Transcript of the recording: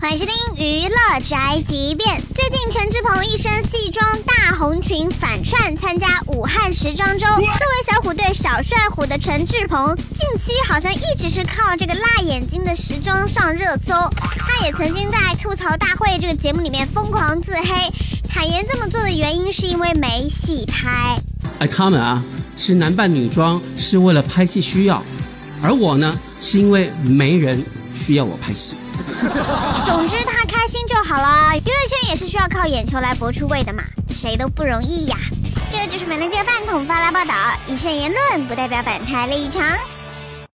欢迎收听娱乐宅急便。最近陈志朋一身西装大红裙反串参加武汉时装周，作为小虎队小帅虎的陈志朋，近期好像一直是靠这个辣眼睛的时装上热搜。他也曾经在吐槽大会这个节目里面疯狂自黑，坦言这么做的原因是因为没戏拍。哎，他们啊是男扮女装是为了拍戏需要，而我呢是因为没人需要我拍戏。总之他开心就好了。娱乐圈也是需要靠眼球来博出位的嘛，谁都不容易呀。这就是美乐街饭桶发来报道，一线言论不代表本台立场。